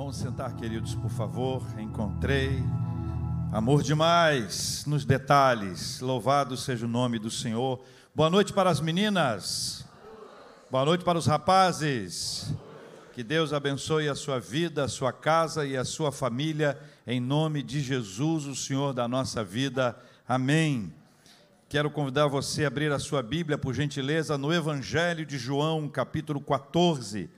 Vamos sentar, queridos, por favor. Encontrei amor demais nos detalhes. Louvado seja o nome do Senhor. Boa noite para as meninas. Boa noite para os rapazes. Que Deus abençoe a sua vida, a sua casa e a sua família. Em nome de Jesus, o Senhor da nossa vida. Amém. Quero convidar você a abrir a sua Bíblia, por gentileza, no Evangelho de João, capítulo 14.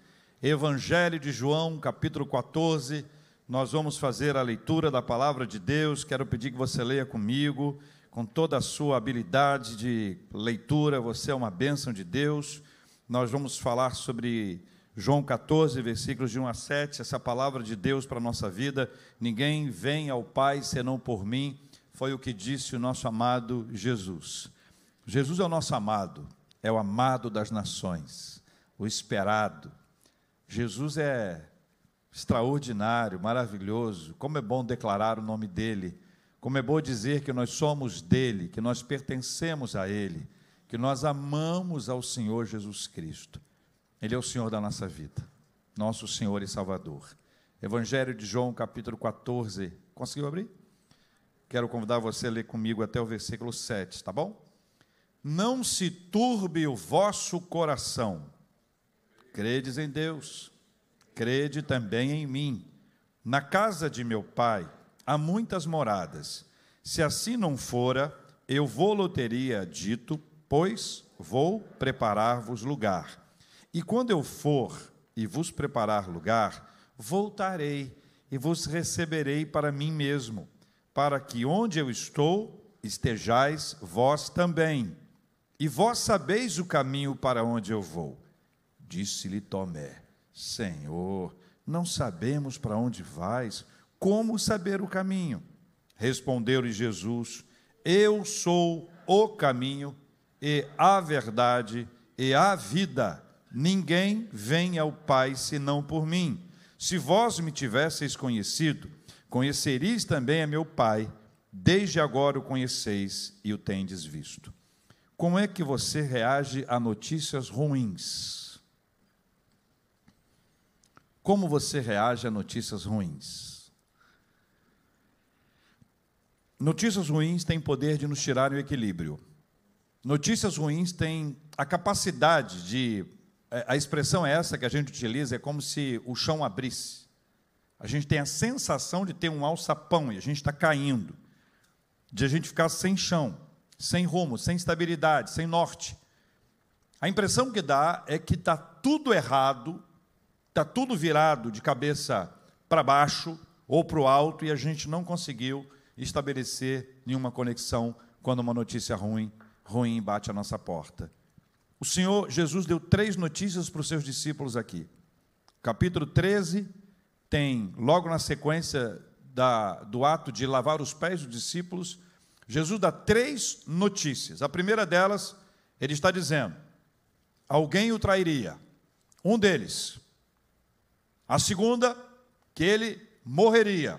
Evangelho de João, capítulo 14. Nós vamos fazer a leitura da palavra de Deus. Quero pedir que você leia comigo, com toda a sua habilidade de leitura. Você é uma bênção de Deus. Nós vamos falar sobre João 14, versículos de 1 a 7. Essa palavra de Deus para a nossa vida. Ninguém vem ao Pai senão por mim. Foi o que disse o nosso amado Jesus. Jesus é o nosso amado, é o amado das nações, o esperado Jesus é extraordinário, maravilhoso. Como é bom declarar o nome dele. Como é bom dizer que nós somos dele, que nós pertencemos a ele, que nós amamos ao Senhor Jesus Cristo. Ele é o Senhor da nossa vida, nosso Senhor e Salvador. Evangelho de João, capítulo 14. Conseguiu abrir? Quero convidar você a ler comigo até o versículo 7, tá bom? Não se turbe o vosso coração Credes em Deus, crede também em mim. Na casa de meu pai há muitas moradas. Se assim não fora, eu vou-lo teria dito, pois vou preparar-vos lugar. E quando eu for e vos preparar lugar, voltarei e vos receberei para mim mesmo, para que onde eu estou estejais vós também. E vós sabeis o caminho para onde eu vou. Disse-lhe Tomé: Senhor, não sabemos para onde vais, como saber o caminho? Respondeu-lhe Jesus: Eu sou o caminho e a verdade e a vida. Ninguém vem ao Pai senão por mim. Se vós me tivesseis conhecido, conheceríeis também a meu Pai. Desde agora o conheceis e o tendes visto. Como é que você reage a notícias ruins? Como você reage a notícias ruins? Notícias ruins têm poder de nos tirar o equilíbrio. Notícias ruins têm a capacidade de. É, a expressão é essa que a gente utiliza, é como se o chão abrisse. A gente tem a sensação de ter um alçapão e a gente está caindo. De a gente ficar sem chão, sem rumo, sem estabilidade, sem norte. A impressão que dá é que está tudo errado está tudo virado de cabeça para baixo ou para o alto e a gente não conseguiu estabelecer nenhuma conexão quando uma notícia ruim, ruim bate a nossa porta. O Senhor Jesus deu três notícias para os seus discípulos aqui. Capítulo 13 tem, logo na sequência da, do ato de lavar os pés dos discípulos, Jesus dá três notícias. A primeira delas, ele está dizendo: alguém o trairia. Um deles, a segunda, que ele morreria.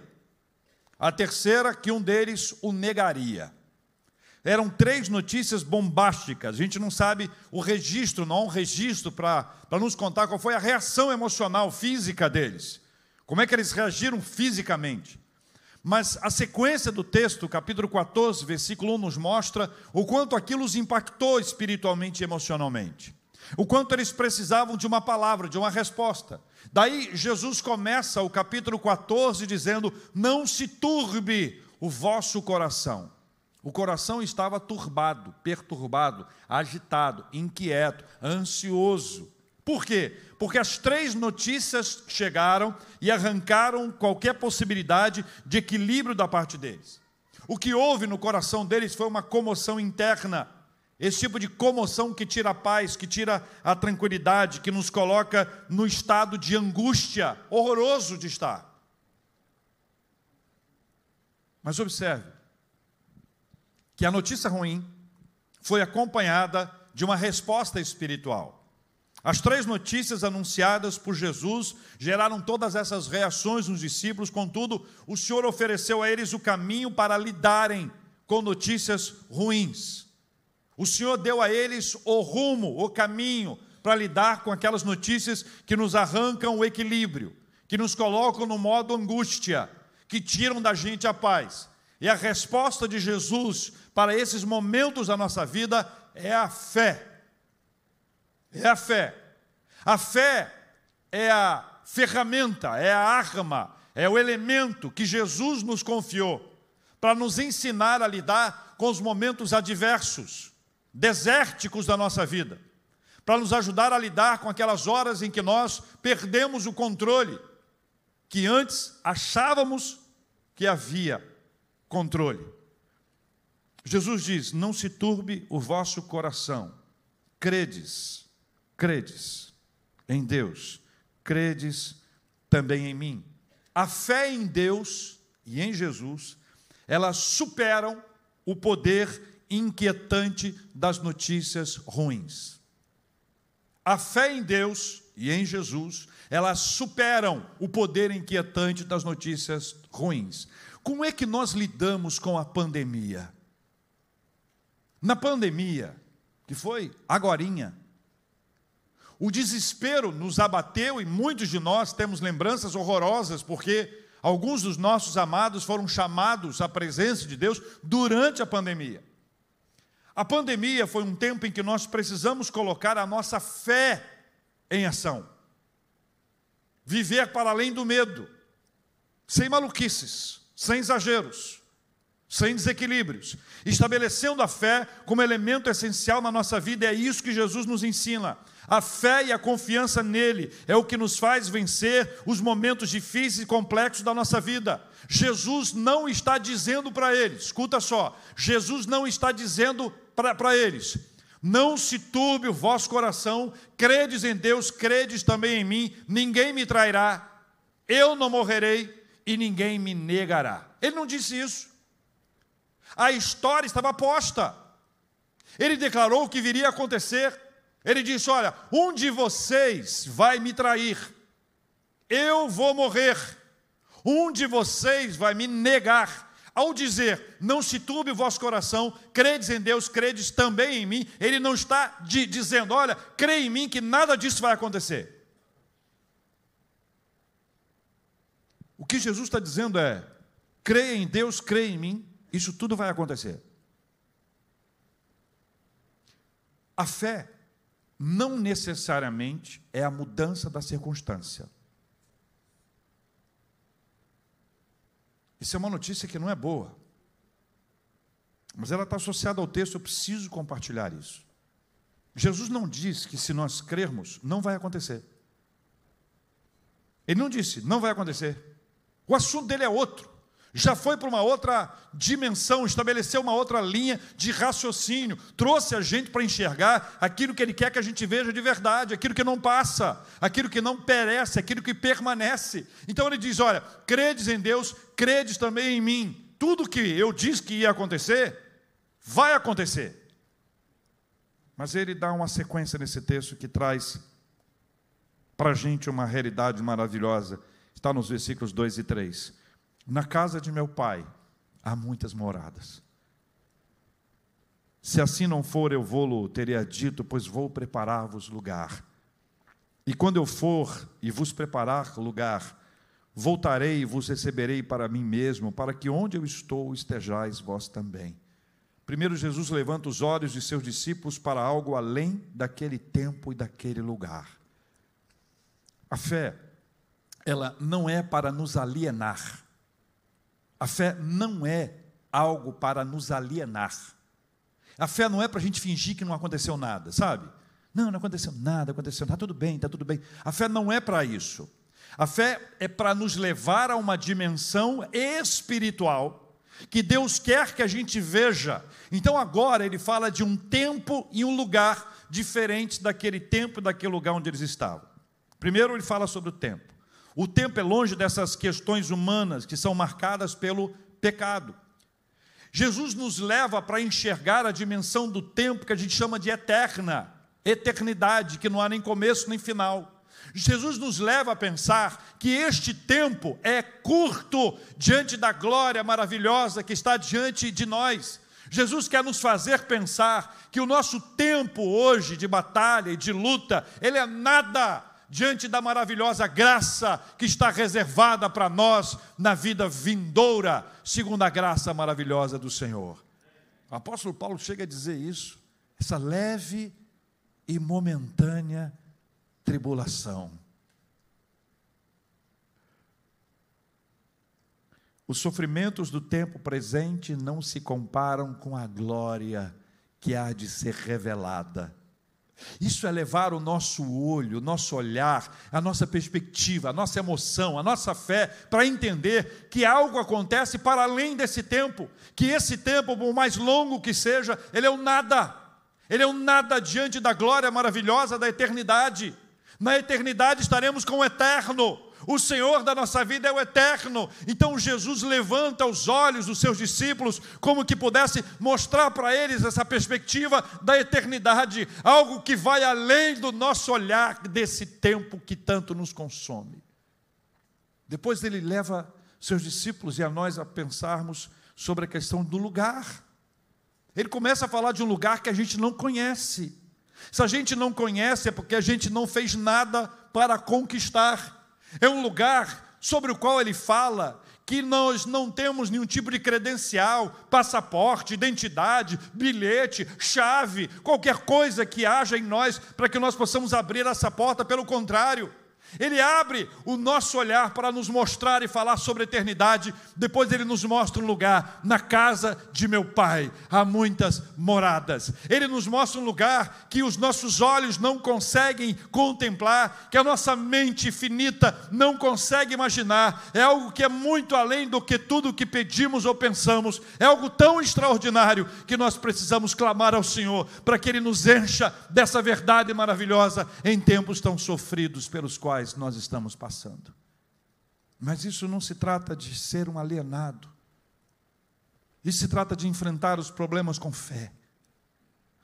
A terceira, que um deles o negaria. Eram três notícias bombásticas. A gente não sabe o registro, não há um registro para nos contar qual foi a reação emocional, física deles. Como é que eles reagiram fisicamente. Mas a sequência do texto, capítulo 14, versículo 1, nos mostra o quanto aquilo os impactou espiritualmente e emocionalmente. O quanto eles precisavam de uma palavra, de uma resposta. Daí Jesus começa o capítulo 14 dizendo: Não se turbe o vosso coração. O coração estava turbado, perturbado, agitado, inquieto, ansioso. Por quê? Porque as três notícias chegaram e arrancaram qualquer possibilidade de equilíbrio da parte deles. O que houve no coração deles foi uma comoção interna esse tipo de comoção que tira a paz, que tira a tranquilidade, que nos coloca no estado de angústia, horroroso de estar. Mas observe que a notícia ruim foi acompanhada de uma resposta espiritual. As três notícias anunciadas por Jesus geraram todas essas reações nos discípulos, contudo, o Senhor ofereceu a eles o caminho para lidarem com notícias ruins. O Senhor deu a eles o rumo, o caminho para lidar com aquelas notícias que nos arrancam o equilíbrio, que nos colocam no modo angústia, que tiram da gente a paz. E a resposta de Jesus para esses momentos da nossa vida é a fé. É a fé. A fé é a ferramenta, é a arma, é o elemento que Jesus nos confiou para nos ensinar a lidar com os momentos adversos, desérticos da nossa vida, para nos ajudar a lidar com aquelas horas em que nós perdemos o controle, que antes achávamos que havia controle. Jesus diz: Não se turbe o vosso coração, credes, credes em Deus, credes também em mim. A fé em Deus e em Jesus, elas superam o poder inquietante das notícias ruins. A fé em Deus e em Jesus, elas superam o poder inquietante das notícias ruins. Como é que nós lidamos com a pandemia? Na pandemia, que foi agorinha, o desespero nos abateu e muitos de nós temos lembranças horrorosas, porque alguns dos nossos amados foram chamados à presença de Deus durante a pandemia. A pandemia foi um tempo em que nós precisamos colocar a nossa fé em ação. Viver para além do medo, sem maluquices, sem exageros, sem desequilíbrios, estabelecendo a fé como elemento essencial na nossa vida, é isso que Jesus nos ensina. A fé e a confiança nele é o que nos faz vencer os momentos difíceis e complexos da nossa vida. Jesus não está dizendo para eles, escuta só, Jesus não está dizendo para eles, não se turbe o vosso coração, credes em Deus, credes também em mim, ninguém me trairá, eu não morrerei e ninguém me negará. Ele não disse isso. A história estava posta. Ele declarou o que viria a acontecer. Ele disse: Olha, um de vocês vai me trair, eu vou morrer, um de vocês vai me negar. Ao dizer, não se turbe o vosso coração, credes em Deus, credes também em mim, ele não está dizendo, olha, crê em mim que nada disso vai acontecer. O que Jesus está dizendo é: crê em Deus, crê em mim, isso tudo vai acontecer. A fé não necessariamente é a mudança da circunstância. Isso é uma notícia que não é boa. Mas ela está associada ao texto, eu preciso compartilhar isso. Jesus não diz que se nós crermos, não vai acontecer. Ele não disse, não vai acontecer. O assunto dele é outro já foi para uma outra dimensão, estabeleceu uma outra linha de raciocínio, trouxe a gente para enxergar aquilo que ele quer que a gente veja de verdade, aquilo que não passa, aquilo que não perece, aquilo que permanece. Então ele diz: Olha, credes em Deus, credes também em mim. Tudo que eu disse que ia acontecer, vai acontecer. Mas ele dá uma sequência nesse texto que traz para a gente uma realidade maravilhosa. Está nos versículos 2 e 3. Na casa de meu pai há muitas moradas. Se assim não for, eu vou-lo teria dito, pois vou preparar-vos lugar. E quando eu for e vos preparar lugar, voltarei e vos receberei para mim mesmo, para que onde eu estou estejais vós também. Primeiro, Jesus levanta os olhos de seus discípulos para algo além daquele tempo e daquele lugar. A fé, ela não é para nos alienar. A fé não é algo para nos alienar. A fé não é para a gente fingir que não aconteceu nada, sabe? Não, não aconteceu nada, aconteceu, está tudo bem, está tudo bem. A fé não é para isso. A fé é para nos levar a uma dimensão espiritual que Deus quer que a gente veja. Então agora ele fala de um tempo e um lugar diferentes daquele tempo e daquele lugar onde eles estavam. Primeiro ele fala sobre o tempo. O tempo é longe dessas questões humanas que são marcadas pelo pecado. Jesus nos leva para enxergar a dimensão do tempo que a gente chama de eterna, eternidade, que não há nem começo nem final. Jesus nos leva a pensar que este tempo é curto diante da glória maravilhosa que está diante de nós. Jesus quer nos fazer pensar que o nosso tempo hoje de batalha e de luta, ele é nada diante da maravilhosa graça que está reservada para nós na vida vindoura, segundo a graça maravilhosa do Senhor. O apóstolo Paulo chega a dizer isso, essa leve e momentânea tribulação. Os sofrimentos do tempo presente não se comparam com a glória que há de ser revelada. Isso é levar o nosso olho, o nosso olhar, a nossa perspectiva, a nossa emoção, a nossa fé para entender que algo acontece para além desse tempo, que esse tempo, por mais longo que seja, ele é o nada. Ele é o nada diante da glória maravilhosa da eternidade. Na eternidade estaremos com o eterno. O Senhor da nossa vida é o eterno. Então Jesus levanta os olhos dos seus discípulos, como que pudesse mostrar para eles essa perspectiva da eternidade, algo que vai além do nosso olhar desse tempo que tanto nos consome. Depois ele leva seus discípulos e a nós a pensarmos sobre a questão do lugar. Ele começa a falar de um lugar que a gente não conhece. Se a gente não conhece, é porque a gente não fez nada para conquistar. É um lugar sobre o qual ele fala que nós não temos nenhum tipo de credencial, passaporte, identidade, bilhete, chave, qualquer coisa que haja em nós para que nós possamos abrir essa porta, pelo contrário. Ele abre o nosso olhar para nos mostrar e falar sobre a eternidade. Depois ele nos mostra um lugar na casa de meu pai. Há muitas moradas. Ele nos mostra um lugar que os nossos olhos não conseguem contemplar, que a nossa mente finita não consegue imaginar. É algo que é muito além do que tudo que pedimos ou pensamos. É algo tão extraordinário que nós precisamos clamar ao Senhor para que ele nos encha dessa verdade maravilhosa em tempos tão sofridos pelos quais quais nós estamos passando. Mas isso não se trata de ser um alienado. Isso se trata de enfrentar os problemas com fé.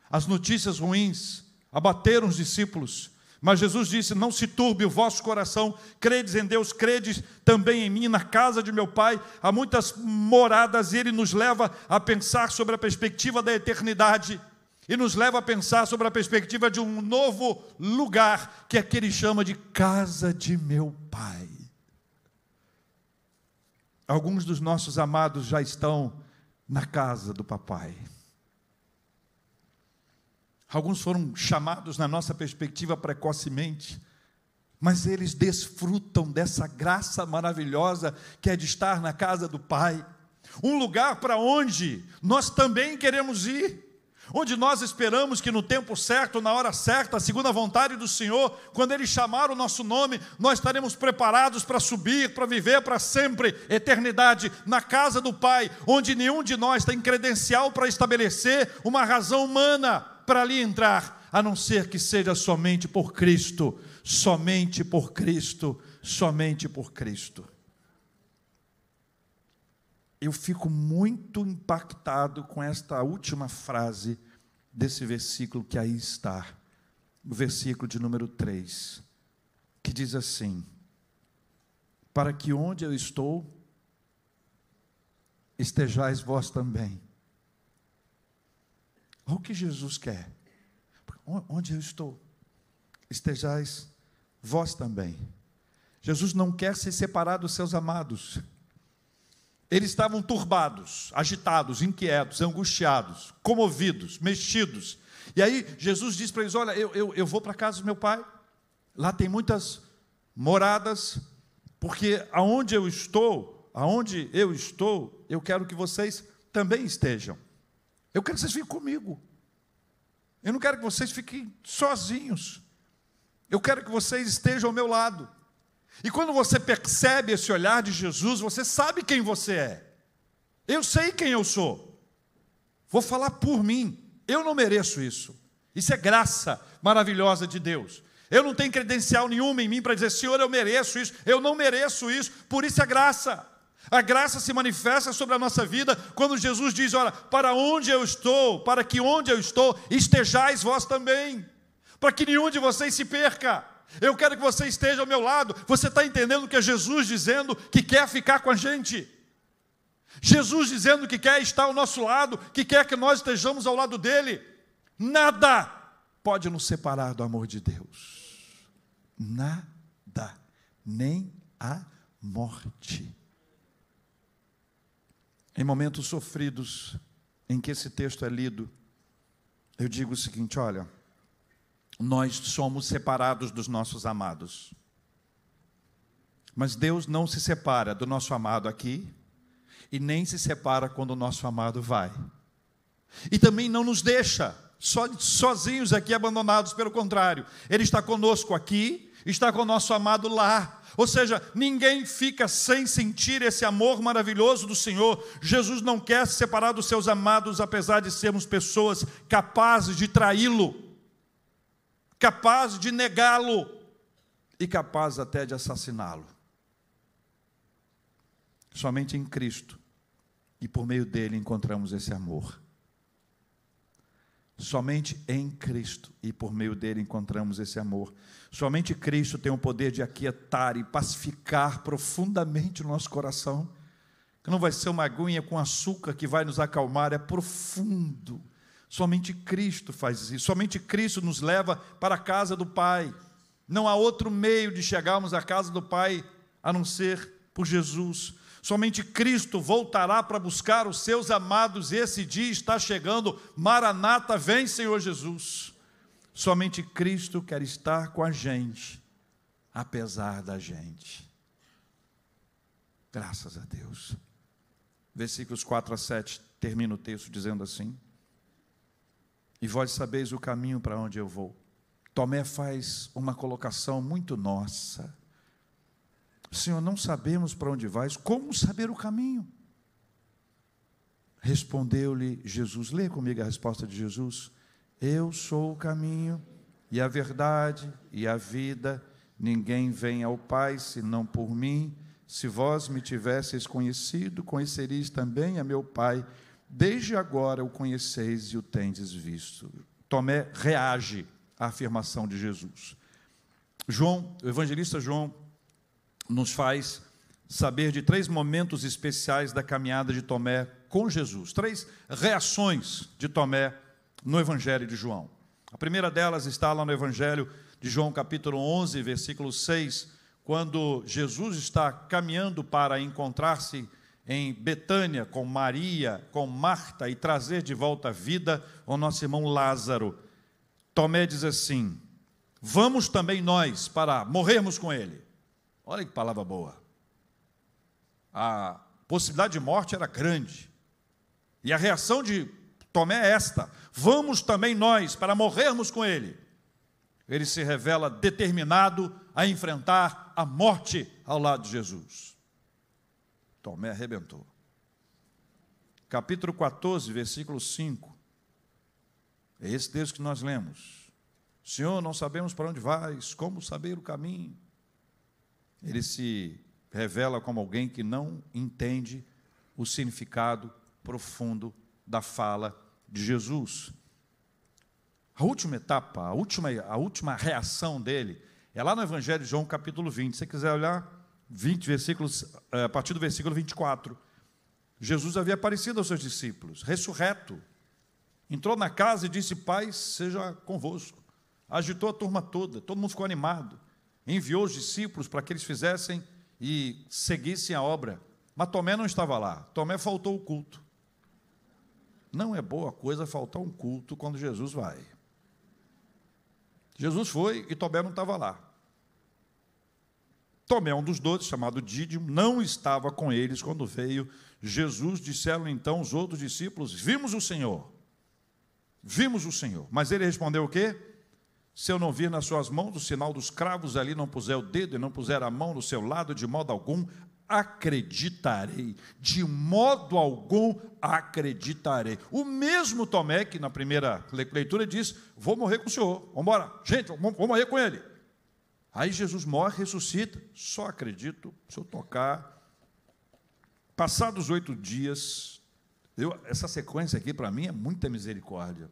As notícias ruins abateram os discípulos, mas Jesus disse: Não se turbe o vosso coração, credes em Deus, credes também em mim. Na casa de meu Pai há muitas moradas, e Ele nos leva a pensar sobre a perspectiva da eternidade e nos leva a pensar sobre a perspectiva de um novo lugar, que que ele chama de casa de meu pai. Alguns dos nossos amados já estão na casa do papai. Alguns foram chamados, na nossa perspectiva, precocemente, mas eles desfrutam dessa graça maravilhosa que é de estar na casa do Pai, um lugar para onde nós também queremos ir onde nós esperamos que no tempo certo, na hora certa, a segunda vontade do Senhor, quando Ele chamar o nosso nome, nós estaremos preparados para subir, para viver para sempre, eternidade, na casa do Pai, onde nenhum de nós tem credencial para estabelecer uma razão humana para ali entrar, a não ser que seja somente por Cristo, somente por Cristo, somente por Cristo. Eu fico muito impactado com esta última frase desse versículo que aí está, o versículo de número 3, que diz assim: Para que onde eu estou, estejais vós também. Olha o que Jesus quer. Onde eu estou, estejais vós também. Jesus não quer se separar dos seus amados. Eles estavam turbados, agitados, inquietos, angustiados, comovidos, mexidos. E aí Jesus diz para eles: Olha, eu, eu, eu vou para casa do meu pai, lá tem muitas moradas, porque aonde eu estou, aonde eu estou, eu quero que vocês também estejam. Eu quero que vocês fiquem comigo. Eu não quero que vocês fiquem sozinhos. Eu quero que vocês estejam ao meu lado. E quando você percebe esse olhar de Jesus, você sabe quem você é. Eu sei quem eu sou. Vou falar por mim. Eu não mereço isso. Isso é graça maravilhosa de Deus. Eu não tenho credencial nenhuma em mim para dizer, Senhor, eu mereço isso. Eu não mereço isso. Por isso é graça. A graça se manifesta sobre a nossa vida quando Jesus diz: Olha, para onde eu estou, para que onde eu estou, estejais vós também, para que nenhum de vocês se perca. Eu quero que você esteja ao meu lado. Você está entendendo que é Jesus dizendo que quer ficar com a gente? Jesus dizendo que quer estar ao nosso lado, que quer que nós estejamos ao lado dele. Nada pode nos separar do amor de Deus. nada, nem a morte. Em momentos sofridos em que esse texto é lido, eu digo o seguinte: olha, nós somos separados dos nossos amados. Mas Deus não se separa do nosso amado aqui e nem se separa quando o nosso amado vai. E também não nos deixa sozinhos aqui, abandonados, pelo contrário, Ele está conosco aqui, está com o nosso amado lá. Ou seja, ninguém fica sem sentir esse amor maravilhoso do Senhor. Jesus não quer se separar dos seus amados, apesar de sermos pessoas capazes de traí-lo, capazes de negá-lo e capazes até de assassiná-lo. Somente em Cristo e por meio dele encontramos esse amor. Somente em Cristo e por meio dele encontramos esse amor. Somente Cristo tem o poder de aquietar e pacificar profundamente o nosso coração. Que não vai ser uma aguinha com açúcar que vai nos acalmar, é profundo. Somente Cristo faz isso. Somente Cristo nos leva para a casa do Pai. Não há outro meio de chegarmos à casa do Pai a não ser por Jesus. Somente Cristo voltará para buscar os seus amados, esse dia está chegando. Maranata, vem, Senhor Jesus. Somente Cristo quer estar com a gente, apesar da gente. Graças a Deus. Versículos 4 a 7 termina o texto dizendo assim: E vós sabeis o caminho para onde eu vou. Tomé faz uma colocação muito nossa. Senhor, não sabemos para onde vais, como saber o caminho? Respondeu-lhe Jesus, lê comigo a resposta de Jesus: Eu sou o caminho e a verdade e a vida, ninguém vem ao Pai senão por mim. Se vós me tivesseis conhecido, conhecereis também a meu Pai. Desde agora o conheceis e o tendes visto. Tomé reage à afirmação de Jesus. João, o evangelista João, nos faz saber de três momentos especiais da caminhada de Tomé com Jesus, três reações de Tomé no Evangelho de João. A primeira delas está lá no Evangelho de João, capítulo 11, versículo 6, quando Jesus está caminhando para encontrar-se em Betânia com Maria, com Marta e trazer de volta a vida o nosso irmão Lázaro. Tomé diz assim: Vamos também nós para morrermos com ele. Olha que palavra boa. A possibilidade de morte era grande. E a reação de Tomé é esta: vamos também nós para morrermos com ele. Ele se revela determinado a enfrentar a morte ao lado de Jesus. Tomé arrebentou. Capítulo 14, versículo 5. É esse texto que nós lemos. Senhor, não sabemos para onde vais, como saber o caminho? ele se revela como alguém que não entende o significado profundo da fala de Jesus. A última etapa, a última, a última reação dele é lá no Evangelho de João, capítulo 20. Se você quiser olhar, 20 versículos, eh, a partir do versículo 24. Jesus havia aparecido aos seus discípulos, ressurreto. Entrou na casa e disse: Pai, seja convosco. Agitou a turma toda, todo mundo ficou animado enviou os discípulos para que eles fizessem e seguissem a obra. Mas Tomé não estava lá. Tomé faltou o culto. Não é boa coisa faltar um culto quando Jesus vai. Jesus foi e Tomé não estava lá. Tomé, um dos doze, chamado Dídimo, não estava com eles quando veio Jesus. Disseram então os outros discípulos: Vimos o Senhor. Vimos o Senhor. Mas ele respondeu o quê? Se eu não vir nas suas mãos o sinal dos cravos ali, não puser o dedo e não puser a mão no seu lado, de modo algum acreditarei. De modo algum acreditarei. O mesmo Tomé, que na primeira leitura diz: Vou morrer com o Senhor, vamos embora, gente, vou morrer com ele. Aí Jesus morre, ressuscita, só acredito se eu tocar. Passados oito dias, eu, essa sequência aqui para mim é muita misericórdia.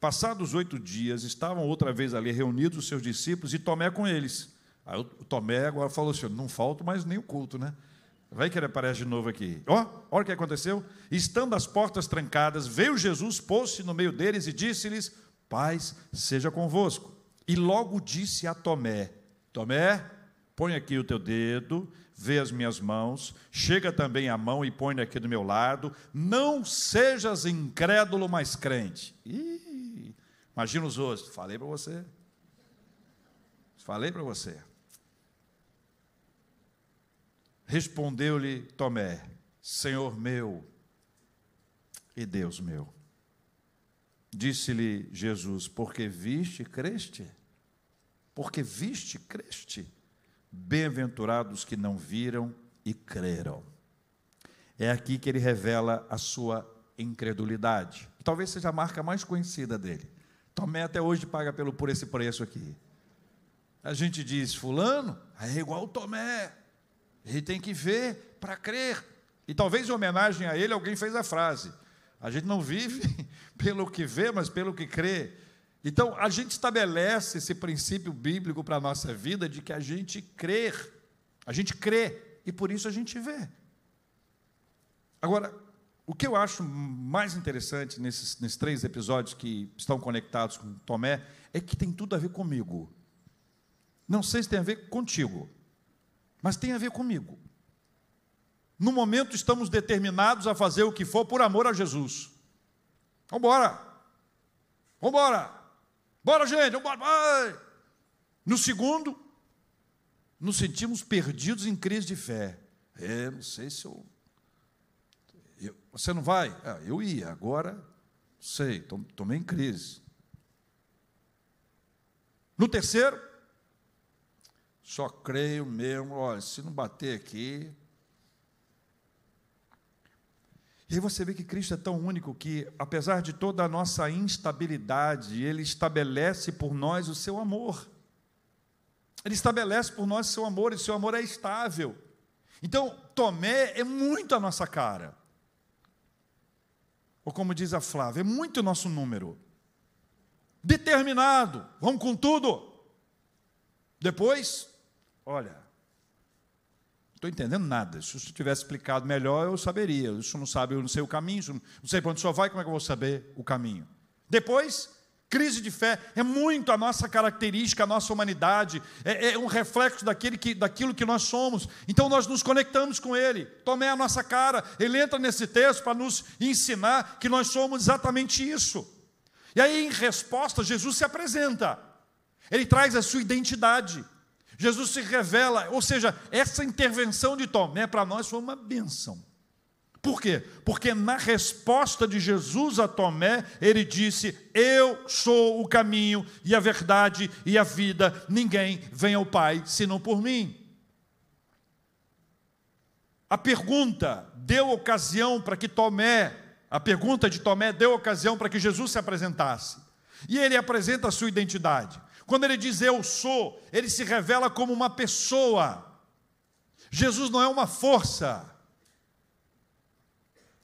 Passados oito dias, estavam outra vez ali reunidos os seus discípulos e Tomé com eles. Aí o Tomé agora falou assim: não falta mais nem o culto, né? Vai que ele aparece de novo aqui. Ó, oh, olha o que aconteceu. Estando as portas trancadas, veio Jesus, pôs-se no meio deles e disse-lhes: Paz seja convosco. E logo disse a Tomé: Tomé, põe aqui o teu dedo, vê as minhas mãos, chega também a mão e põe aqui do meu lado. Não sejas incrédulo, mas crente. Ih, imagina os outros. Falei para você. Falei para você. Respondeu-lhe Tomé: Senhor meu e Deus meu. Disse-lhe Jesus: Porque viste, creste? Porque viste, creste? Bem-aventurados que não viram e creram. É aqui que ele revela a sua incredulidade. Talvez seja a marca mais conhecida dele. Tomé até hoje paga pelo, por esse preço aqui. A gente diz, fulano, é igual Tomé. Ele tem que ver para crer. E talvez em homenagem a ele, alguém fez a frase: A gente não vive pelo que vê, mas pelo que crê. Então, a gente estabelece esse princípio bíblico para a nossa vida de que a gente crer, a gente crê, e por isso a gente vê. Agora, o que eu acho mais interessante nesses, nesses três episódios que estão conectados com Tomé é que tem tudo a ver comigo. Não sei se tem a ver contigo, mas tem a ver comigo. No momento estamos determinados a fazer o que for por amor a Jesus. Vamos embora. Vamos embora. Bora, gente, vamos embora. No segundo, nos sentimos perdidos em crise de fé. É, não sei se eu. eu você não vai? Ah, eu ia, agora sei, tomei em crise. No terceiro, só creio mesmo, olha, se não bater aqui. E aí você vê que Cristo é tão único que, apesar de toda a nossa instabilidade, Ele estabelece por nós o seu amor. Ele estabelece por nós o seu amor, e o seu amor é estável. Então, Tomé é muito a nossa cara. Ou como diz a Flávia, é muito o nosso número. Determinado, vamos com tudo. Depois, Olha, estou entendendo nada. Se senhor tivesse explicado melhor, eu saberia. O senhor não sabe, eu não sei o caminho, não sei para onde senhor vai, como é que eu vou saber o caminho? Depois, crise de fé. É muito a nossa característica, a nossa humanidade. É, é um reflexo daquele que, daquilo que nós somos. Então nós nos conectamos com Ele. Tomé a nossa cara. Ele entra nesse texto para nos ensinar que nós somos exatamente isso. E aí, em resposta, Jesus se apresenta. Ele traz a sua identidade. Jesus se revela, ou seja, essa intervenção de Tomé para nós foi uma benção. Por quê? Porque na resposta de Jesus a Tomé, ele disse: Eu sou o caminho e a verdade e a vida, ninguém vem ao Pai senão por mim. A pergunta deu ocasião para que Tomé, a pergunta de Tomé deu ocasião para que Jesus se apresentasse. E ele apresenta a sua identidade. Quando ele diz eu sou, ele se revela como uma pessoa. Jesus não é uma força.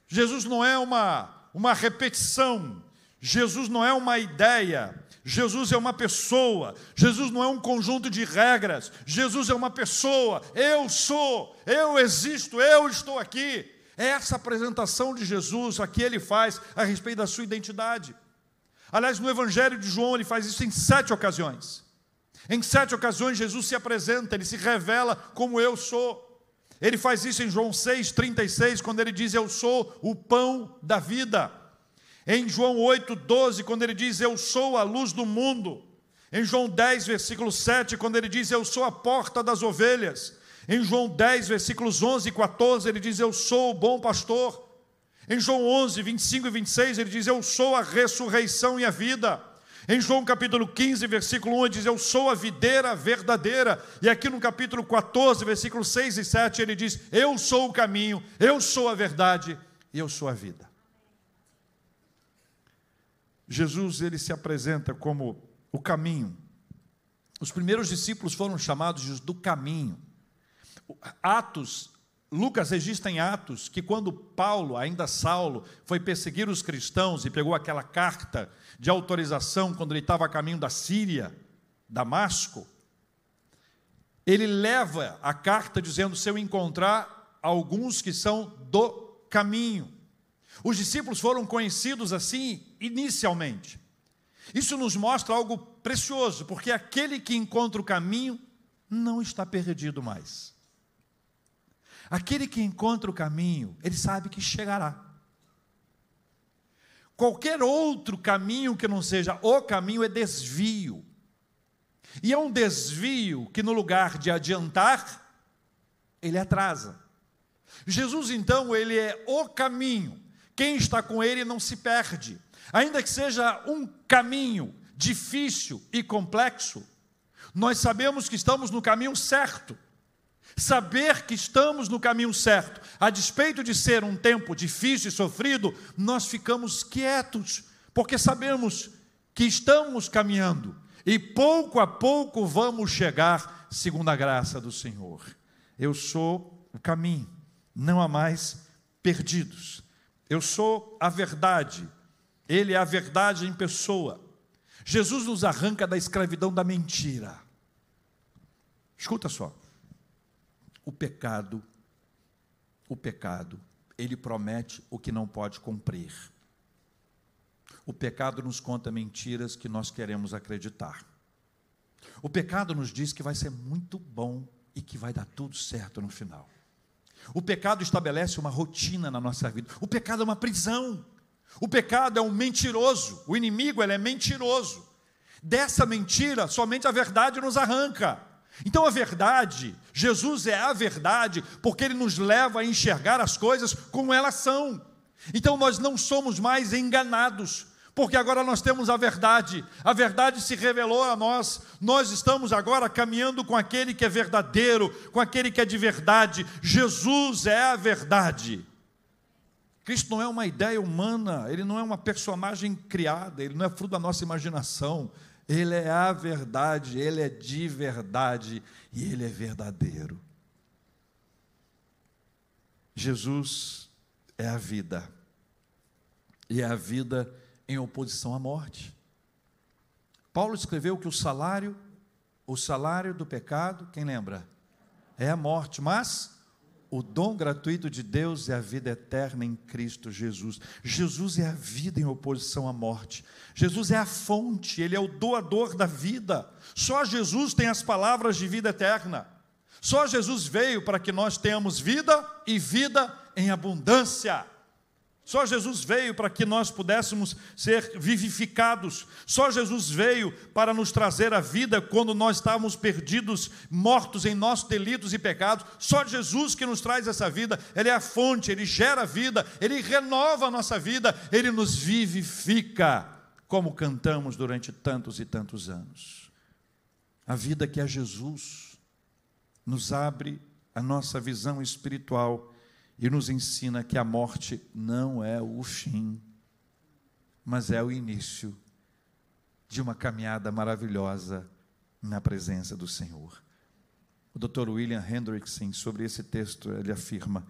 Jesus não é uma, uma repetição. Jesus não é uma ideia. Jesus é uma pessoa. Jesus não é um conjunto de regras. Jesus é uma pessoa. Eu sou, eu existo, eu estou aqui. É essa apresentação de Jesus a que ele faz a respeito da sua identidade. Aliás, no Evangelho de João, ele faz isso em sete ocasiões. Em sete ocasiões, Jesus se apresenta, ele se revela como eu sou. Ele faz isso em João 6, 36, quando ele diz: Eu sou o pão da vida. Em João 8, 12, quando ele diz: Eu sou a luz do mundo. Em João 10, versículo 7, quando ele diz: Eu sou a porta das ovelhas. Em João 10, versículos 11 e 14, ele diz: Eu sou o bom pastor. Em João 11, 25 e 26, ele diz: Eu sou a ressurreição e a vida. Em João capítulo 15, versículo 1, ele diz: Eu sou a videira verdadeira. E aqui no capítulo 14, versículo 6 e 7, ele diz: Eu sou o caminho, eu sou a verdade e eu sou a vida. Jesus ele se apresenta como o caminho. Os primeiros discípulos foram chamados do caminho. Atos Lucas registra em Atos que quando Paulo, ainda Saulo, foi perseguir os cristãos e pegou aquela carta de autorização quando ele estava a caminho da Síria, Damasco, ele leva a carta dizendo: se eu encontrar alguns que são do caminho. Os discípulos foram conhecidos assim inicialmente. Isso nos mostra algo precioso, porque aquele que encontra o caminho não está perdido mais. Aquele que encontra o caminho, ele sabe que chegará. Qualquer outro caminho que não seja o caminho é desvio. E é um desvio que, no lugar de adiantar, ele atrasa. Jesus, então, ele é o caminho. Quem está com ele não se perde. Ainda que seja um caminho difícil e complexo, nós sabemos que estamos no caminho certo. Saber que estamos no caminho certo, a despeito de ser um tempo difícil e sofrido, nós ficamos quietos, porque sabemos que estamos caminhando e pouco a pouco vamos chegar segundo a graça do Senhor. Eu sou o caminho, não há mais perdidos. Eu sou a verdade, Ele é a verdade em pessoa. Jesus nos arranca da escravidão da mentira. Escuta só. O pecado, o pecado, ele promete o que não pode cumprir. O pecado nos conta mentiras que nós queremos acreditar. O pecado nos diz que vai ser muito bom e que vai dar tudo certo no final. O pecado estabelece uma rotina na nossa vida. O pecado é uma prisão. O pecado é um mentiroso. O inimigo ele é mentiroso. Dessa mentira, somente a verdade nos arranca. Então a verdade, Jesus é a verdade, porque ele nos leva a enxergar as coisas como elas são. Então nós não somos mais enganados, porque agora nós temos a verdade, a verdade se revelou a nós, nós estamos agora caminhando com aquele que é verdadeiro, com aquele que é de verdade, Jesus é a verdade. Cristo não é uma ideia humana, ele não é uma personagem criada, ele não é fruto da nossa imaginação, ele é a verdade, Ele é de verdade e Ele é verdadeiro. Jesus é a vida, e é a vida em oposição à morte. Paulo escreveu que o salário, o salário do pecado, quem lembra? É a morte, mas o dom gratuito de Deus é a vida eterna em Cristo Jesus. Jesus é a vida em oposição à morte. Jesus é a fonte, ele é o doador da vida. Só Jesus tem as palavras de vida eterna. Só Jesus veio para que nós tenhamos vida e vida em abundância. Só Jesus veio para que nós pudéssemos ser vivificados. Só Jesus veio para nos trazer a vida quando nós estávamos perdidos, mortos em nossos delitos e pecados. Só Jesus que nos traz essa vida. Ele é a fonte, ele gera vida, ele renova a nossa vida, ele nos vivifica, como cantamos durante tantos e tantos anos. A vida que é Jesus nos abre a nossa visão espiritual e nos ensina que a morte não é o fim, mas é o início de uma caminhada maravilhosa na presença do Senhor. O Dr. William Hendrickson, sobre esse texto, ele afirma,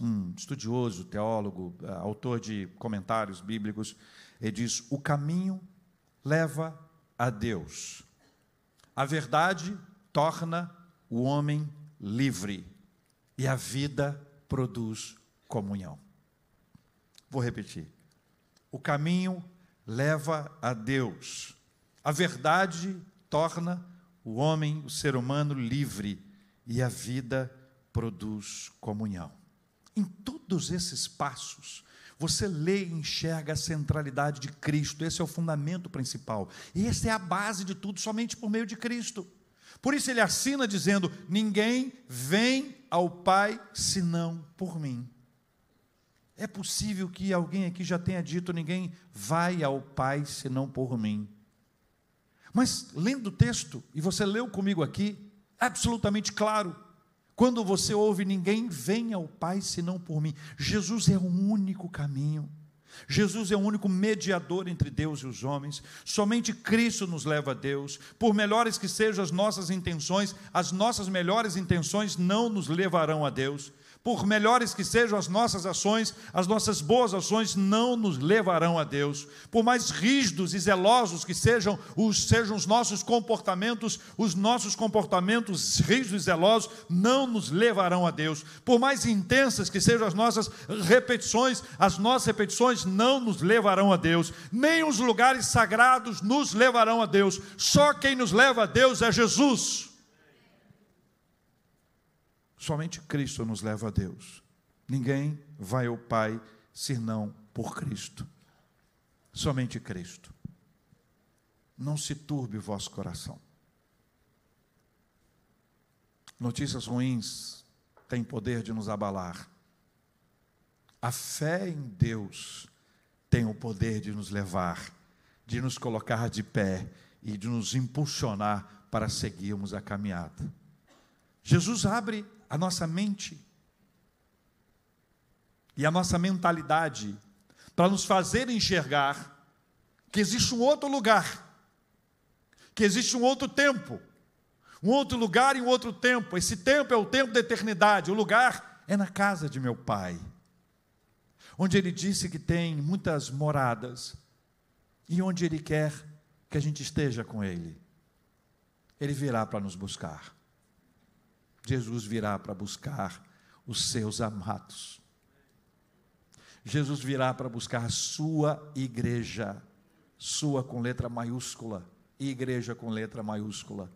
um estudioso, teólogo, eh, autor de comentários bíblicos, ele diz: o caminho leva a Deus. A verdade torna o homem livre e a vida produz comunhão. Vou repetir. O caminho leva a Deus. A verdade torna o homem, o ser humano, livre e a vida produz comunhão. Em todos esses passos, você lê e enxerga a centralidade de Cristo, esse é o fundamento principal. E essa é a base de tudo, somente por meio de Cristo. Por isso ele assina dizendo: Ninguém vem ao Pai senão por mim. É possível que alguém aqui já tenha dito: ninguém vai ao Pai senão por mim. Mas lendo o texto, e você leu comigo aqui, absolutamente claro, quando você ouve: ninguém vem ao Pai senão por mim. Jesus é o único caminho. Jesus é o único mediador entre Deus e os homens. Somente Cristo nos leva a Deus. Por melhores que sejam as nossas intenções, as nossas melhores intenções não nos levarão a Deus por melhores que sejam as nossas ações, as nossas boas ações não nos levarão a Deus. Por mais rígidos e zelosos que sejam os, sejam os nossos comportamentos, os nossos comportamentos rígidos e zelosos não nos levarão a Deus. Por mais intensas que sejam as nossas repetições, as nossas repetições não nos levarão a Deus. Nem os lugares sagrados nos levarão a Deus. Só quem nos leva a Deus é Jesus. Somente Cristo nos leva a Deus. Ninguém vai ao Pai senão por Cristo. Somente Cristo. Não se turbe o vosso coração. Notícias ruins têm poder de nos abalar. A fé em Deus tem o poder de nos levar, de nos colocar de pé e de nos impulsionar para seguirmos a caminhada. Jesus abre a nossa mente e a nossa mentalidade para nos fazer enxergar que existe um outro lugar, que existe um outro tempo, um outro lugar e um outro tempo. Esse tempo é o tempo da eternidade, o lugar é na casa de meu Pai, onde Ele disse que tem muitas moradas e onde Ele quer que a gente esteja com Ele. Ele virá para nos buscar. Jesus virá para buscar os seus amados. Jesus virá para buscar a sua igreja, sua com letra maiúscula, igreja com letra maiúscula.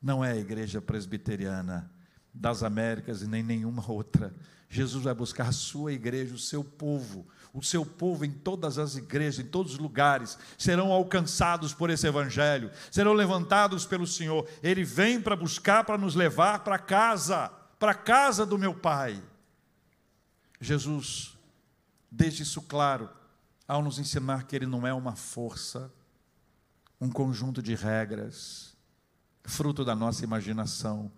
Não é a igreja presbiteriana das Américas e nem nenhuma outra. Jesus vai buscar a sua igreja, o seu povo, o seu povo em todas as igrejas, em todos os lugares, serão alcançados por esse evangelho, serão levantados pelo Senhor. Ele vem para buscar, para nos levar para casa, para casa do meu Pai. Jesus deixa isso claro ao nos ensinar que ele não é uma força, um conjunto de regras, fruto da nossa imaginação,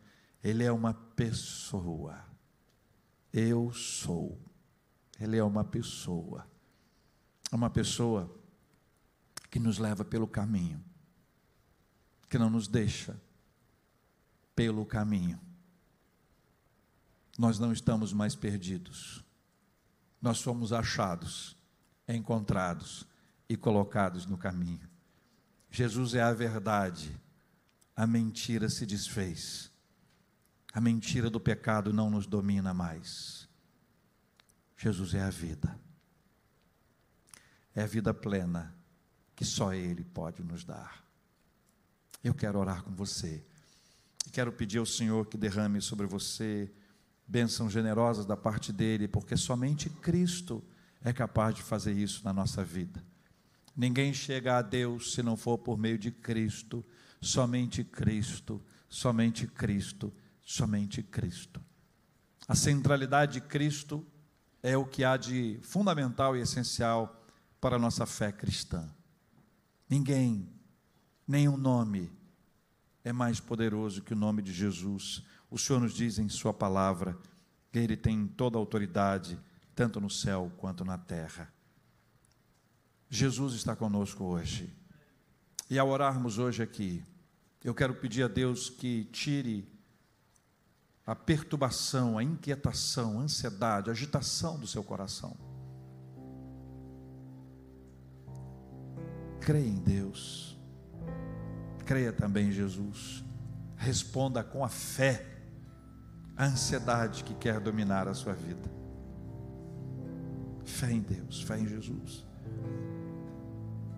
ele é uma pessoa. Eu sou. Ele é uma pessoa. É uma pessoa que nos leva pelo caminho, que não nos deixa pelo caminho. Nós não estamos mais perdidos. Nós somos achados, encontrados e colocados no caminho. Jesus é a verdade. A mentira se desfez. A mentira do pecado não nos domina mais. Jesus é a vida. É a vida plena que só Ele pode nos dar. Eu quero orar com você. Quero pedir ao Senhor que derrame sobre você bênçãos generosas da parte dele, porque somente Cristo é capaz de fazer isso na nossa vida. Ninguém chega a Deus se não for por meio de Cristo, somente Cristo, somente Cristo, somente Cristo. A centralidade de Cristo é o que há de fundamental e essencial para a nossa fé cristã. Ninguém, nenhum nome é mais poderoso que o nome de Jesus. O Senhor nos diz em Sua palavra que Ele tem toda a autoridade, tanto no céu quanto na terra. Jesus está conosco hoje. E ao orarmos hoje aqui, eu quero pedir a Deus que tire a perturbação, a inquietação, a ansiedade, a agitação do seu coração. Creia em Deus, creia também em Jesus, responda com a fé a ansiedade que quer dominar a sua vida. Fé em Deus, fé em Jesus.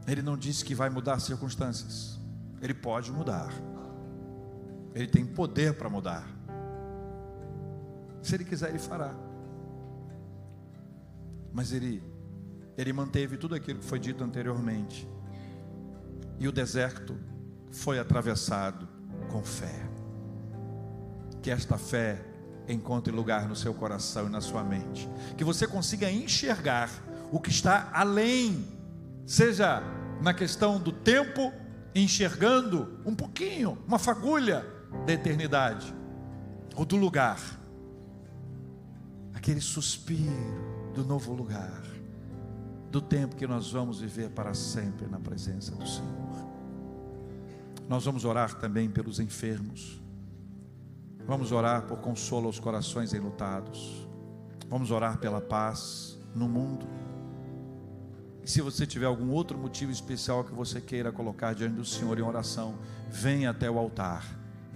Ele não disse que vai mudar as circunstâncias, ele pode mudar, ele tem poder para mudar. Se ele quiser, ele fará. Mas ele, ele manteve tudo aquilo que foi dito anteriormente. E o deserto foi atravessado com fé. Que esta fé encontre lugar no seu coração e na sua mente. Que você consiga enxergar o que está além, seja na questão do tempo, enxergando um pouquinho, uma fagulha da eternidade, ou do lugar aquele suspiro do novo lugar, do tempo que nós vamos viver para sempre na presença do Senhor. Nós vamos orar também pelos enfermos, vamos orar por consolo aos corações enlutados, vamos orar pela paz no mundo. E se você tiver algum outro motivo especial que você queira colocar diante do Senhor em oração, venha até o altar.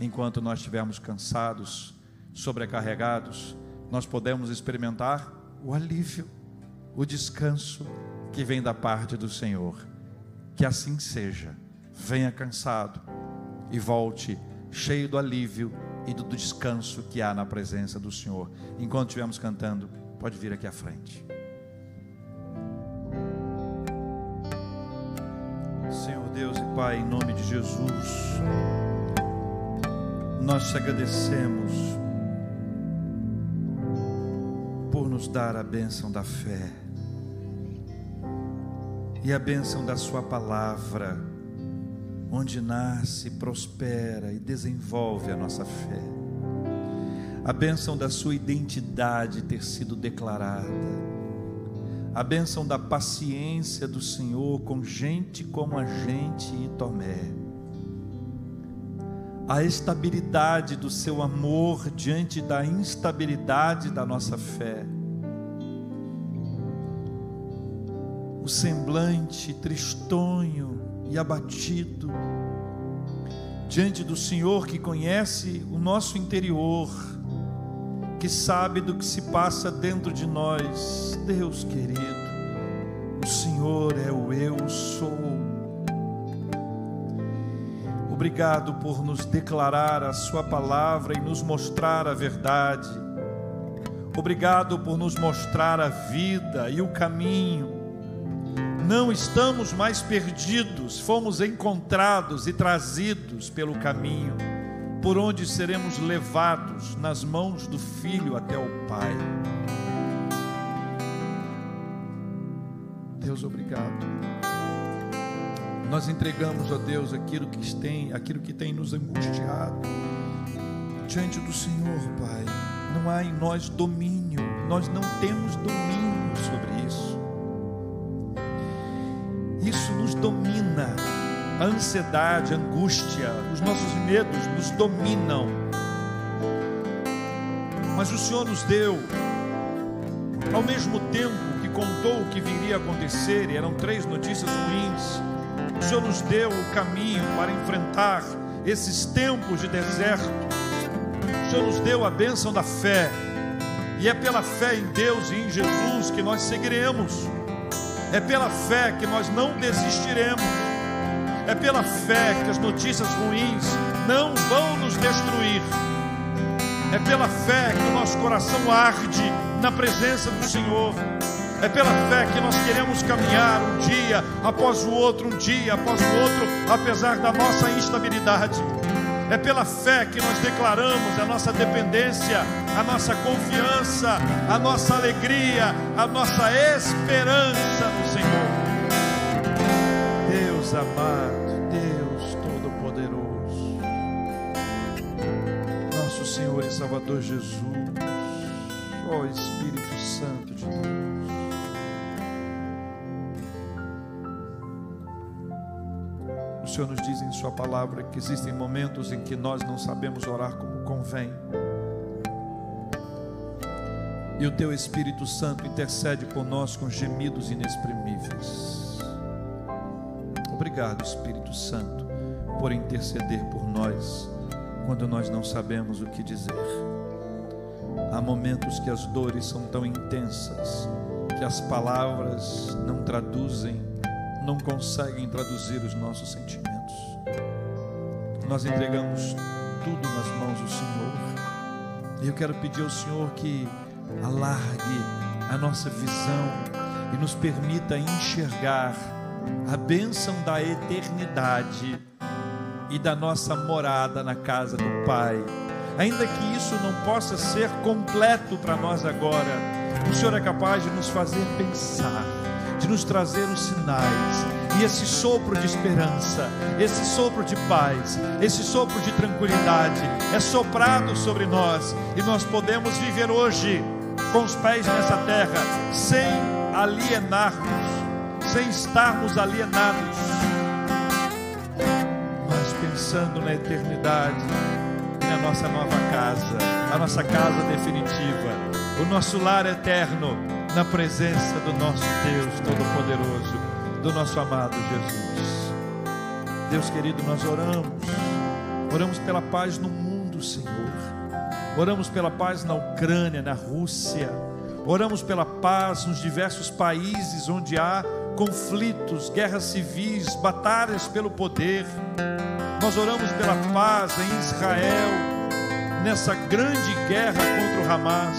Enquanto nós estivermos cansados, sobrecarregados, nós podemos experimentar o alívio, o descanso que vem da parte do Senhor. Que assim seja. Venha cansado e volte cheio do alívio e do descanso que há na presença do Senhor. Enquanto estivermos cantando, pode vir aqui à frente. Senhor Deus e Pai, em nome de Jesus, nós te agradecemos nos dar a bênção da fé e a bênção da Sua palavra, onde nasce, prospera e desenvolve a nossa fé. A bênção da Sua identidade ter sido declarada. A bênção da paciência do Senhor com gente como a gente e Tomé. A estabilidade do seu amor diante da instabilidade da nossa fé o semblante tristonho e abatido diante do Senhor que conhece o nosso interior, que sabe do que se passa dentro de nós. Deus querido, o Senhor é o eu sou. Obrigado por nos declarar a Sua palavra e nos mostrar a verdade. Obrigado por nos mostrar a vida e o caminho não estamos mais perdidos, fomos encontrados e trazidos pelo caminho, por onde seremos levados nas mãos do Filho até o Pai. Deus, obrigado. Nós entregamos a Deus aquilo que tem, aquilo que tem nos angustiado diante do Senhor, Pai. Não há em nós domínio, nós não temos domínio A ansiedade, a angústia, os nossos medos nos dominam. Mas o Senhor nos deu, ao mesmo tempo que contou o que viria a acontecer, e eram três notícias ruins, o Senhor nos deu o caminho para enfrentar esses tempos de deserto. O Senhor nos deu a bênção da fé, e é pela fé em Deus e em Jesus que nós seguiremos. É pela fé que nós não desistiremos. É pela fé que as notícias ruins não vão nos destruir. É pela fé que o nosso coração arde na presença do Senhor. É pela fé que nós queremos caminhar um dia após o outro, um dia após o outro, apesar da nossa instabilidade. É pela fé que nós declaramos a nossa dependência, a nossa confiança, a nossa alegria, a nossa esperança. Deus amado, Deus Todo-Poderoso, nosso Senhor e Salvador Jesus, ó Espírito Santo de Deus. O Senhor nos diz em Sua palavra que existem momentos em que nós não sabemos orar como convém. E o Teu Espírito Santo intercede por nós com gemidos inexprimíveis. Obrigado, Espírito Santo, por interceder por nós quando nós não sabemos o que dizer. Há momentos que as dores são tão intensas que as palavras não traduzem não conseguem traduzir os nossos sentimentos. Nós entregamos tudo nas mãos do Senhor. E eu quero pedir ao Senhor que alargue a nossa visão e nos permita enxergar a bênção da eternidade e da nossa morada na casa do Pai. Ainda que isso não possa ser completo para nós agora, o Senhor é capaz de nos fazer pensar de nos trazer os sinais. E esse sopro de esperança, esse sopro de paz, esse sopro de tranquilidade é soprado sobre nós e nós podemos viver hoje com os pés nessa terra sem alienarmos, sem estarmos alienados, mas pensando na eternidade e na nossa nova casa, a nossa casa definitiva, o nosso lar eterno na presença do nosso Deus Todo-Poderoso, do nosso amado Jesus. Deus querido, nós oramos, oramos pela paz no mundo, Senhor, oramos pela paz na Ucrânia, na Rússia, oramos pela paz nos diversos países onde há conflitos, guerras civis, batalhas pelo poder. Nós oramos pela paz em Israel, nessa grande guerra contra o Hamas.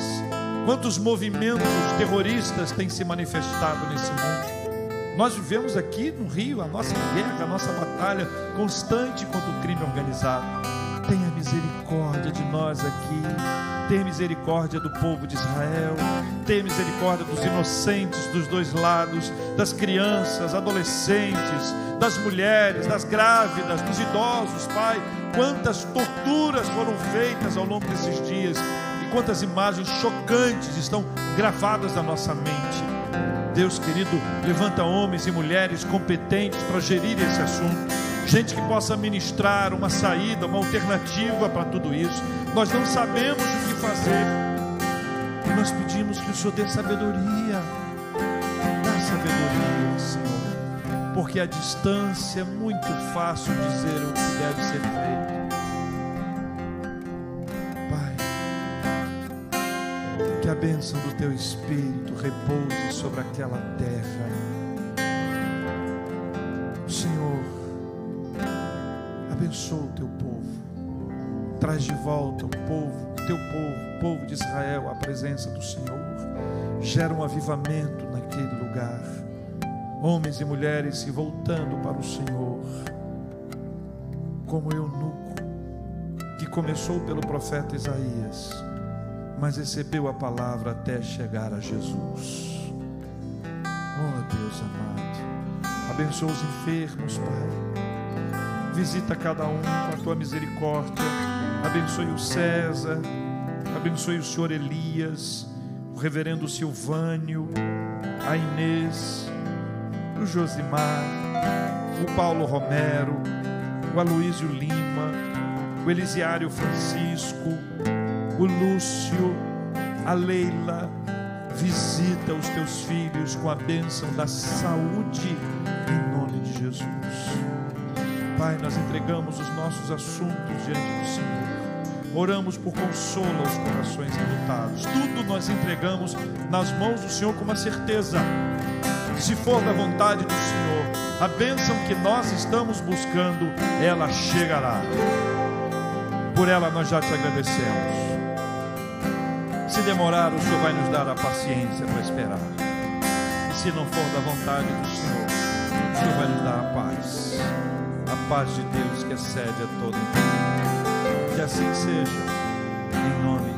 Quantos movimentos terroristas têm se manifestado nesse mundo? Nós vivemos aqui no Rio a nossa guerra, a nossa batalha constante contra o crime organizado. Tenha misericórdia de nós aqui, tenha misericórdia do povo de Israel, tenha misericórdia dos inocentes dos dois lados, das crianças, adolescentes, das mulheres, das grávidas, dos idosos, Pai. Quantas torturas foram feitas ao longo desses dias e quantas imagens chocantes estão gravadas na nossa mente. Deus querido, levanta homens e mulheres competentes para gerir esse assunto, gente que possa ministrar uma saída, uma alternativa para tudo isso. Nós não sabemos o que fazer e nós pedimos que o Senhor dê sabedoria, dá sabedoria, Senhor, porque a distância é muito fácil dizer o que deve ser feito. que a bênção do teu Espírito repouse sobre aquela terra. Abençoa o teu povo, traz de volta o povo, teu povo, o povo de Israel, à presença do Senhor, gera um avivamento naquele lugar, homens e mulheres se voltando para o Senhor, como eunuco, que começou pelo profeta Isaías mas recebeu a palavra até chegar a Jesus. Oh Deus amado, abençoa os enfermos, Pai. Visita cada um com a tua misericórdia. Abençoe o César, abençoe o senhor Elias, o reverendo Silvânio, a Inês, o Josimar, o Paulo Romero, o Aloísio Lima, o Elisiário Francisco, o Lúcio, a Leila, visita os teus filhos com a bênção da saúde, em nome de Jesus. Pai, nós entregamos os nossos assuntos diante do Senhor. Oramos por consolo aos corações enlutados. Tudo nós entregamos nas mãos do Senhor com uma certeza. Se for da vontade do Senhor, a bênção que nós estamos buscando, ela chegará. Por ela nós já te agradecemos. Se demorar, o Senhor vai nos dar a paciência para esperar. E se não for da vontade do Senhor, o Senhor vai nos dar a paz. Paz de Deus que excede a todo entendimento. Que assim seja, em nome